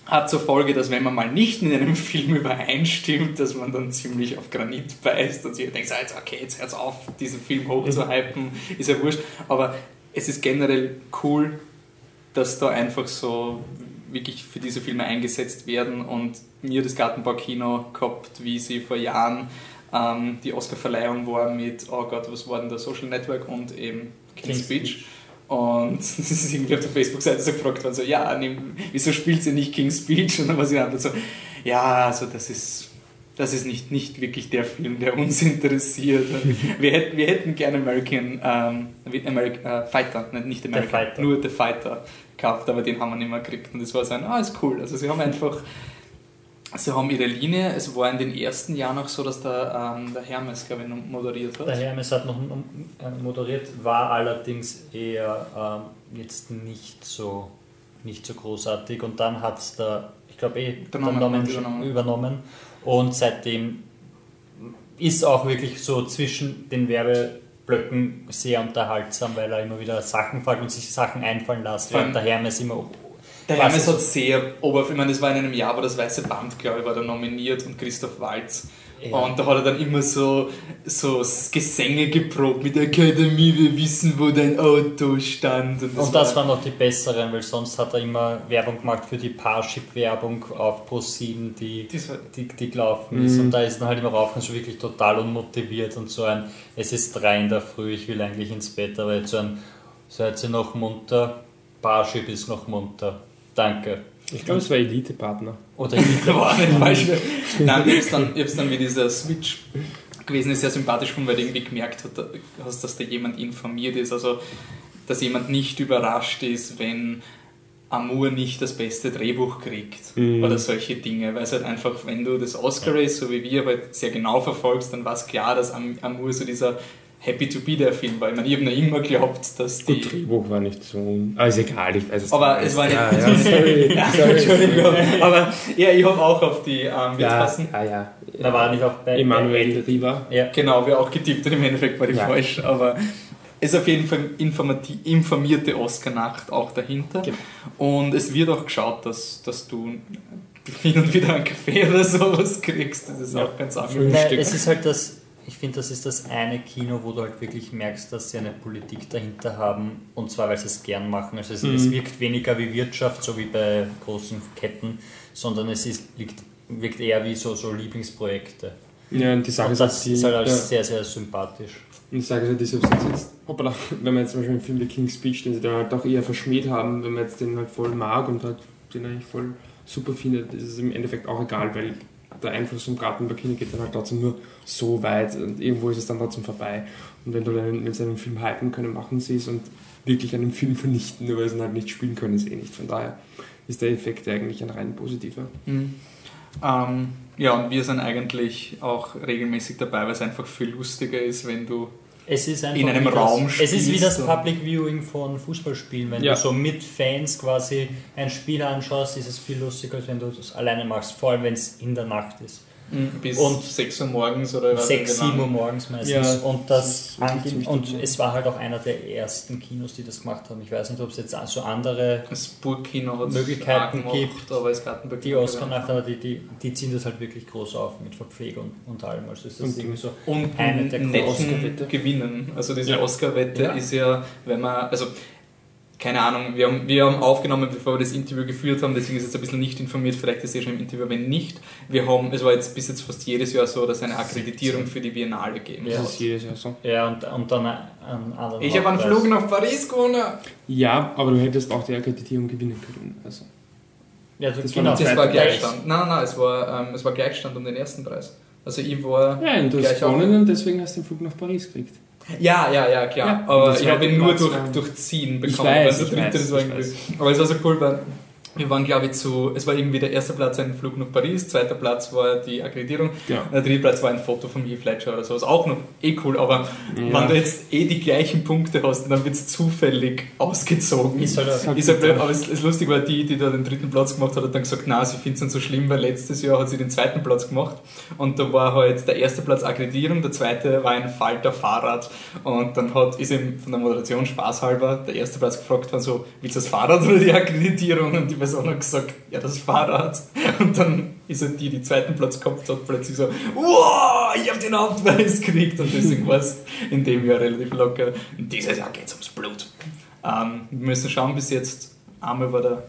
hat zur Folge, dass wenn man mal nicht in einem Film übereinstimmt, dass man dann ziemlich auf Granit beißt und sich denkt, so, jetzt, okay, jetzt hört's auf, diesen Film hochzuhypen, ist ja wurscht. Aber es ist generell cool, dass da einfach so wirklich für diese Filme eingesetzt werden und mir das Gartenbaukino gehabt, wie sie vor Jahren ähm, die Oscarverleihung war mit, oh Gott, was war denn der Social Network und eben King's
King's
Speech. Und das ist irgendwie auf der Facebook-Seite so gefragt worden, so, ja, nehm, wieso spielt sie nicht King's Speech? Und dann war sie einfach so, ja, also das ist, das ist nicht, nicht wirklich der Film, der uns interessiert. wir, hätten, wir hätten gerne American, ähm, American äh, Fighter, nicht American, Fighter. nur The Fighter gehabt, aber den haben wir nicht mehr gekriegt. Und das war so ein, ah, ist cool. Also sie haben einfach, sie haben ihre Linie. Es war in den ersten Jahren auch so, dass der, ähm, der Hermes, glaube ich, moderiert hat.
Der Hermes hat noch äh, moderiert, war allerdings eher ähm, jetzt nicht so, nicht so großartig. Und dann hat es der, ich glaube eh, der Norman übernommen. übernommen und seitdem ist auch wirklich so zwischen den Werbeblöcken sehr unterhaltsam, weil er immer wieder Sachen fällt und sich Sachen einfallen lässt. Weil der Hermes immer.
Der Hermes hat sehr oberflächlich, ich meine, das war in einem Jahr, wo das Weiße Band, glaube ich, war da nominiert und Christoph Waltz. Ja. Und da hat er dann immer so, so Gesänge geprobt mit der Akademie, wir wissen, wo dein Auto stand.
Und das, und das waren noch die besseren, weil sonst hat er immer Werbung gemacht für die Parship-Werbung auf Pro7, die, die, die gelaufen ist. Mhm. Und da ist dann halt immer rauf und so wirklich total unmotiviert und so ein, es ist drei in der Früh, ich will eigentlich ins Bett, aber jetzt so ein, seid ihr noch munter? Parship ist noch munter. Danke.
Ich glaube, es war Elite-Partner.
Oder Elite war nicht falsch. Nein, ich habe es dann, dann wie dieser Switch gewesen ist, sehr sympathisch weil du irgendwie gemerkt hast, dass da jemand informiert ist. Also, dass jemand nicht überrascht ist, wenn Amour nicht das beste Drehbuch kriegt mhm. oder solche Dinge, weil es halt einfach, wenn du das Oscar Race, so wie wir, halt sehr genau verfolgst, dann war es klar, dass Amour so dieser Happy to be der Film war. Ich meine, ich habe noch immer geglaubt, dass die.
Das Drehbuch war nicht so. Ah, ist egal, ich weiß
es Aber es war nicht. Ja, ja, sorry, ja, sorry. Entschuldigung. Aber ja, ich habe auch auf die. Ähm,
ja, passen. ja, ja.
Da war nicht auch
bei. Emanuel Riva.
Ja. Genau, wir auch getippt und im Endeffekt war die ja. falsch. Aber es ist auf jeden Fall informierte Oscar-Nacht auch dahinter. Genau. Und es wird auch geschaut, dass, dass du hin und wieder einen Kaffee oder sowas kriegst. Das ist auch ganz angenehm.
Es ist halt das ich finde, das ist das eine Kino, wo du halt wirklich merkst, dass sie eine Politik dahinter haben und zwar, weil sie es gern machen. Also es, mhm. es wirkt weniger wie Wirtschaft, so wie bei großen Ketten, sondern es ist, liegt, wirkt eher wie so, so Lieblingsprojekte.
Ja, und die Sache
und das ist, die, ist halt alles ja. sehr, sehr sympathisch.
Und Sache ist halt, die selbst jetzt, hoppala, wenn man jetzt zum Beispiel einen Film wie King's Speech, den sie da halt auch eher verschmäht haben, wenn man jetzt den halt voll mag und halt den eigentlich voll super findet, ist es im Endeffekt auch egal, weil der Einfluss vom Gartenbakini geht dann halt trotzdem nur so weit und irgendwo ist es dann trotzdem vorbei. Und wenn du einen, wenn sie Film hypen können, machen sie es und wirklich einen Film vernichten, nur weil sie ihn halt nicht spielen können, ist eh nicht. Von daher ist der Effekt eigentlich ein rein positiver.
Mhm. Ähm, ja, und wir sind eigentlich auch regelmäßig dabei, weil es einfach viel lustiger ist, wenn du
es ist
in einem Raum
spielst. Es ist wie das Public Viewing von Fußballspielen. Wenn ja. du so mit Fans quasi ein Spiel anschaust, ist es viel lustiger, als wenn du das alleine machst, vor allem wenn es in der Nacht ist.
Mhm. Bis und 6 Uhr morgens oder
6, 7 Uhr morgens meistens. Ja, und das, das und es war halt auch einer der ersten Kinos, die das gemacht haben. Ich weiß nicht, ob es jetzt so andere Möglichkeiten gibt, aber es die Oscar-Nacht, aber die, die, die ziehen das halt wirklich groß auf mit Verpflegung und allem. Also ist das
und, irgendwie so und eine der großen Gewinnen. Also diese ja. Oscar-Wette ja. ist ja, wenn man, also keine Ahnung, wir haben, wir haben aufgenommen, bevor wir das Interview geführt haben, deswegen ist es ein bisschen nicht informiert, vielleicht ist es schon im Interview, wenn nicht. Wir haben, es war jetzt bis jetzt fast jedes Jahr so, dass es eine Akkreditierung für die Biennale geben
Ja, das ist jedes Jahr so.
Ja, und, und dann einen
anderen Ich habe einen Flug nach Paris gewonnen.
Ja, aber du hättest auch die Akkreditierung gewinnen können. Also.
Ja, das, genau. war, das war Gleichstand. Nein, nein, nein, es war, ähm, es war Gleichstand um den ersten Preis. Also ich war.
Ja, und du hast gewonnen und deswegen hast du den Flug nach Paris gekriegt.
Ja, ja, ja, klar. Ja, aber ich habe ihn nur durch, durch Ziehen bekommen.
Ich weiß, ich weiß,
ich weiß. Aber es war so cool, weil wir waren, glaube ich, zu, es war irgendwie der erste Platz ein Flug nach Paris, zweiter Platz war die Akkreditierung, ja. der dritte Platz war ein Foto von Heath Ledger oder sowas. Auch noch eh cool, aber ja. wenn du jetzt eh die gleichen Punkte hast, dann wird es zufällig ausgezogen. Ist halt, ist halt blöd, aber es ist lustig, weil die, die da den dritten Platz gemacht hat, hat dann gesagt, na, sie findet es nicht so schlimm, weil letztes Jahr hat sie den zweiten Platz gemacht und da war halt der erste Platz Akkreditierung, der zweite war ein Falter Fahrrad und dann hat, ist eben von der Moderation spaßhalber der erste Platz gefragt worden so, willst du das Fahrrad oder die Akkreditierung? Und die Person hat gesagt, ja, das Fahrrad. Und dann ist er die, die zweiten Platz gehabt hat, plötzlich so, wow, ich habe den Hauptpreis gekriegt. Und deswegen war es in dem Jahr relativ locker. Und dieses Jahr geht es ums Blut. Ähm, wir müssen schauen, bis jetzt, einmal war der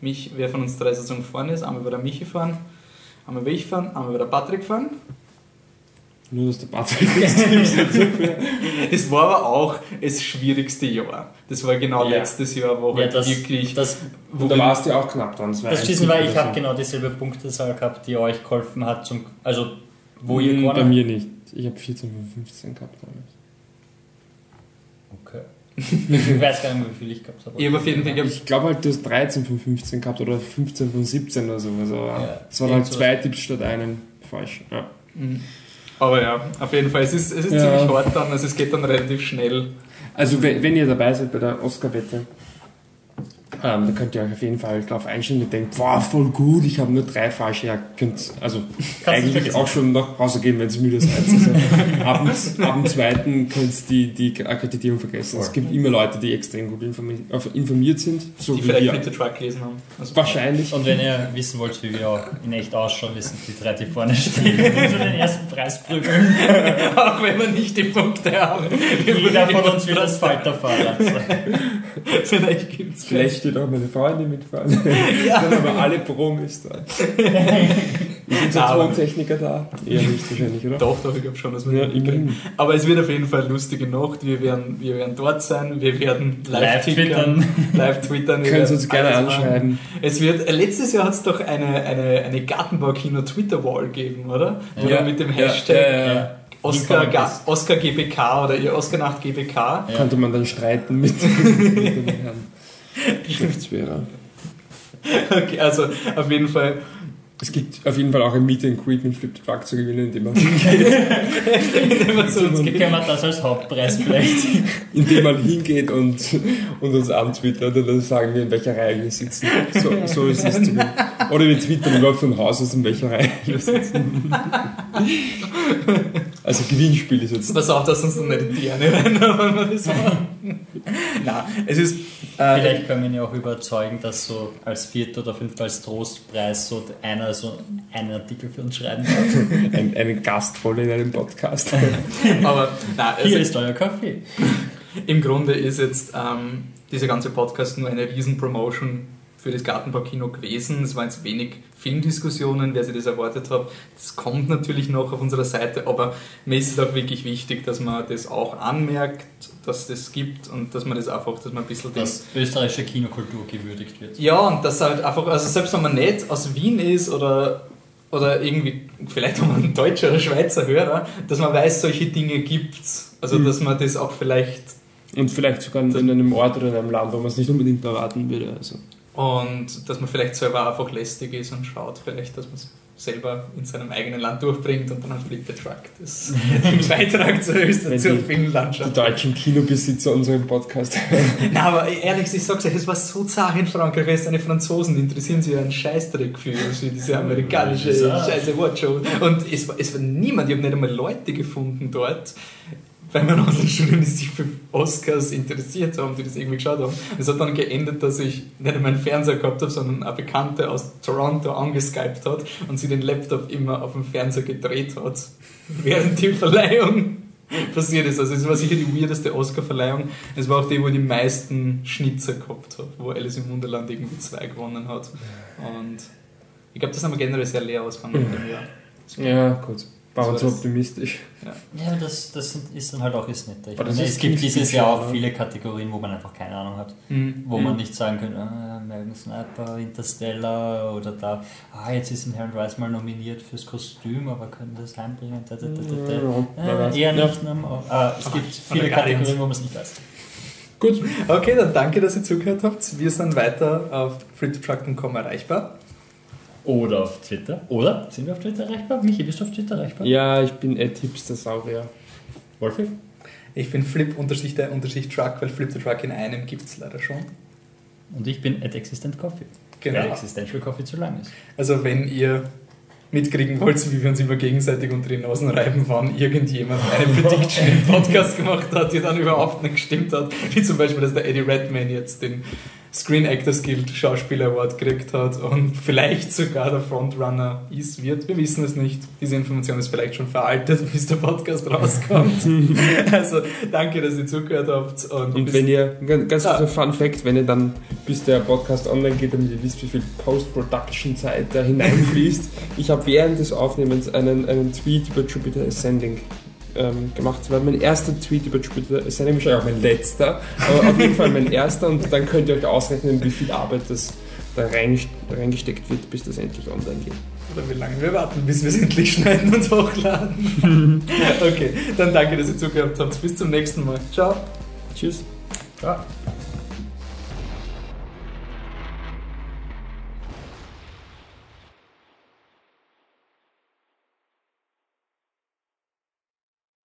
mich, wer von uns drei Saison vorne ist, einmal war der Michi fahren, einmal war ich fahren, einmal war der Patrick fahren.
Nur, dass der Patrick ist.
das war aber auch das schwierigste Jahr. Das war genau ja. letztes Jahr, wo ja, halt das, wirklich.
Das, wo da warst du ja auch knapp dran.
Das, das Schießen war, ich habe genau dieselbe Punktezahl gehabt, die euch geholfen hat. Zum, also Wo ihr
Hm,
gewonnen
Bei mir nicht. Ich habe 14 von 15 gehabt damals.
Okay. ich weiß gar nicht mehr, wie viel ich gehabt habe.
Ich habe auf jeden Fall, ich
Ich glaube halt, du hast 13 von 15 gehabt oder 15 von 17 oder so. Also,
Ja,
es waren halt zwei Tipps statt einen falsch. Ja.
Aber ja, auf jeden Fall, es ist, es ist
Ja.
ziemlich hart dann, also es geht dann relativ schnell.
Also wenn, wenn ihr dabei seid bei der Oscar-Wette, ähm, dann könnt ihr euch auf jeden Fall darauf einstellen und denkt, boah, voll gut, ich habe nur drei falsche, ja, könnt also eigentlich
vergessen.
auch schon nach Hause gehen, wenn ihr müde seid. Also, ab, dem, ab dem zweiten könnt ihr die, die Akkreditierung vergessen. Es gibt immer Leute, die extrem gut informi auf- informiert sind, so
die
wie
vielleicht der Truck gelesen haben. Also
Wahrscheinlich.
Und wenn ihr wissen wollt, wie wir auch in echt ausschauen, wir sind die drei, die vorne stehen und so den ersten Preis prügeln.
auch wenn wir nicht die Punkte haben.
Jeder von uns wird als Falterfahrer.
Vielleicht gibt es
Vielleicht steht auch meine Freundin mitfahren. Dann haben wir alle Promis da. Ist unser
Aber-
Tontechniker da? Eher nicht wahrscheinlich, oder?
Doch, doch, ich glaube schon, dass wir
Ja, immerhin.
Aber es wird auf jeden Fall eine lustige Nacht. Wir werden, wir werden dort sein, wir werden live,
twittern.
live twittern. wir
Können Sie uns gerne anschreiben.
Es wird, äh, letztes Jahr hat es doch eine, eine, eine Gartenbaukino-Twitter-Wall gegeben, oder?
Ja.
du mit dem
Ja,
Hashtag
ja, ja,
ja.
Oscar. Oscar GBK oder ihr Oscar-Nacht GBK.
Ja.
Konnte man dann streiten mit, mit dem Herrn Geschäftsführer.
Okay, also auf jeden Fall,
Es gibt auf jeden Fall auch ein Meet and Greet mit Flip the Truck zu gewinnen, indem man,
wenn man zu uns geht.
Können wir das als Hauptpreis vielleicht?
indem man hingeht und, und uns antwittert und dann sagen wir, in welcher Reihe wir sitzen. So, so ist es zu gewinnen. Oder wir twittern überhaupt von Haus aus, in welcher Reihe wir sitzen. Also Gewinnspiel ist jetzt.
Pass auf, dass uns dann nicht die Erne rein, wenn wir das machen. Nein, es ist. Äh,
Vielleicht können wir ihn ja auch überzeugen, dass so als vierter oder fünfter als Trostpreis so einer so einen Artikel für uns schreiben darf.
Ein, eine Gastrolle in einem Podcast.
aber nein,
Hier
also,
ist euer Kaffee.
im Grunde ist jetzt ähm, dieser ganze Podcast nur eine Riesen-Promotion für das Gartenbaukino gewesen. Es waren jetzt wenig Filmdiskussionen, wer sich das erwartet hat. Das kommt natürlich noch auf unserer Seite, aber mir ist es auch wirklich wichtig, dass man das auch anmerkt, dass das gibt und dass man das einfach, dass man ein bisschen
Dass österreichische Kinokultur gewürdigt wird.
Ja, und das halt einfach, also selbst wenn man nicht aus Wien ist oder, oder irgendwie, vielleicht auch ein deutscher oder Schweizer Hörer, dass man weiß, solche Dinge gibt's. Also, dass man das auch vielleicht,
Und vielleicht sogar in einem Ort oder in einem Land, wo man es nicht unbedingt erwarten würde. Also.
Und dass man vielleicht selber einfach lästig ist und schaut, vielleicht, dass man es selber in seinem eigenen Land durchbringt und dann Flip the Truck. Das den Beitrag zur, Öster
Wenn
zur
die-
Filmlandschaft.
deutschen Kinobesitzer unseren Podcast.
Na, aber ehrlich, ich sag's euch, es war so zart in Frankreich, weil es eine Franzosen interessieren sich ja einen Scheißdreck für, für diese amerikanische scheiße Wortshow. Und es war, es war niemand, ich habe nicht einmal Leute gefunden dort, bei meiner Auslandsstudien, die sich für Oscars interessiert haben, die das irgendwie geschaut haben. Es hat dann geendet, dass ich nicht einmal einen Fernseher gehabt habe, sondern eine Bekannte aus Toronto angeskypt hat und sie den Laptop immer auf dem Fernseher gedreht hat, während die Verleihung passiert ist. Also es war sicher die weirdeste Oscar-Verleihung. Es war auch die, wo die meisten Schnitzer gehabt hat, wo Alice im Wunderland irgendwie zwei gewonnen hat. Und ich glaube, das haben wir generell sehr leer ausgegangen dem
ja, gut. War
So
uns so
ist-
optimistisch.
Ja, das, das sind- ist dann halt auch das Nette. Ich
Aber das
meine,
ist
es gibt dieses Jahr auch viele Kategorien, wo man einfach keine Ahnung hat.
Mhm.
Wo
Mhm.
man nicht sagen kann, ah, American Sniper, Interstellar oder da, ah, jetzt ist ein Herrn Rice mal nominiert fürs Kostüm, aber können das heimbringen? Da, da, da. Äh, eher
Ja.
nicht. ne? Ah, es gibt viele. Kategorien, wo man es nicht weiß.
Gut.
Okay, dann danke, dass ihr zugehört habt. Wir sind weiter auf freetotruck.com erreichbar.
Oder auf Twitter. Oder? Sind wir auf Twitter erreichbar? Michi, bist du auf Twitter erreichbar?
Ja, ich bin Ed Hipster Saurier.
Wolfi?
Ich bin Flip unterstrich der unterstrich Truck, weil Flip the Truck in einem gibt es leider schon.
Und ich bin at Existent Coffee.
Genau.
Weil Existential Coffee zu lang ist.
Also wenn ihr mitkriegen wollt, wie wir uns immer gegenseitig unter die Nasen reiben, wann irgendjemand eine Prediction im Podcast gemacht hat, die dann überhaupt nicht gestimmt hat, wie zum Beispiel, dass der Eddie Redmayne jetzt den Screen Actors Guild Schauspieler Award gekriegt hat und vielleicht sogar der Frontrunner ist, wird. Wir wissen es nicht. Diese Information ist vielleicht schon veraltet, bis der Podcast rauskommt. also danke, dass ihr zugehört habt. Und,
Und wenn ihr, ganz
Ah.
kurzer Fun Fact, wenn ihr dann, bis der Podcast online geht, damit ihr wisst, wie viel Post-Production-Zeit da hineinfließt, ich habe während des Aufnehmens einen, einen Tweet über Jupiter Ascending ähm, gemacht. Das war mein erster Tweet über Jupiter Ascending, wahrscheinlich auch mein letzter, aber auf jeden Fall mein erster und dann könnt ihr euch ausrechnen, wie viel Arbeit das da reingesteckt wird, bis das endlich online geht.
Oder wie lange wir warten, bis wir es endlich schneiden und hochladen. okay, dann danke, dass ihr zugehört habt. Bis zum nächsten Mal. Ciao.
Tschüss.
Ciao.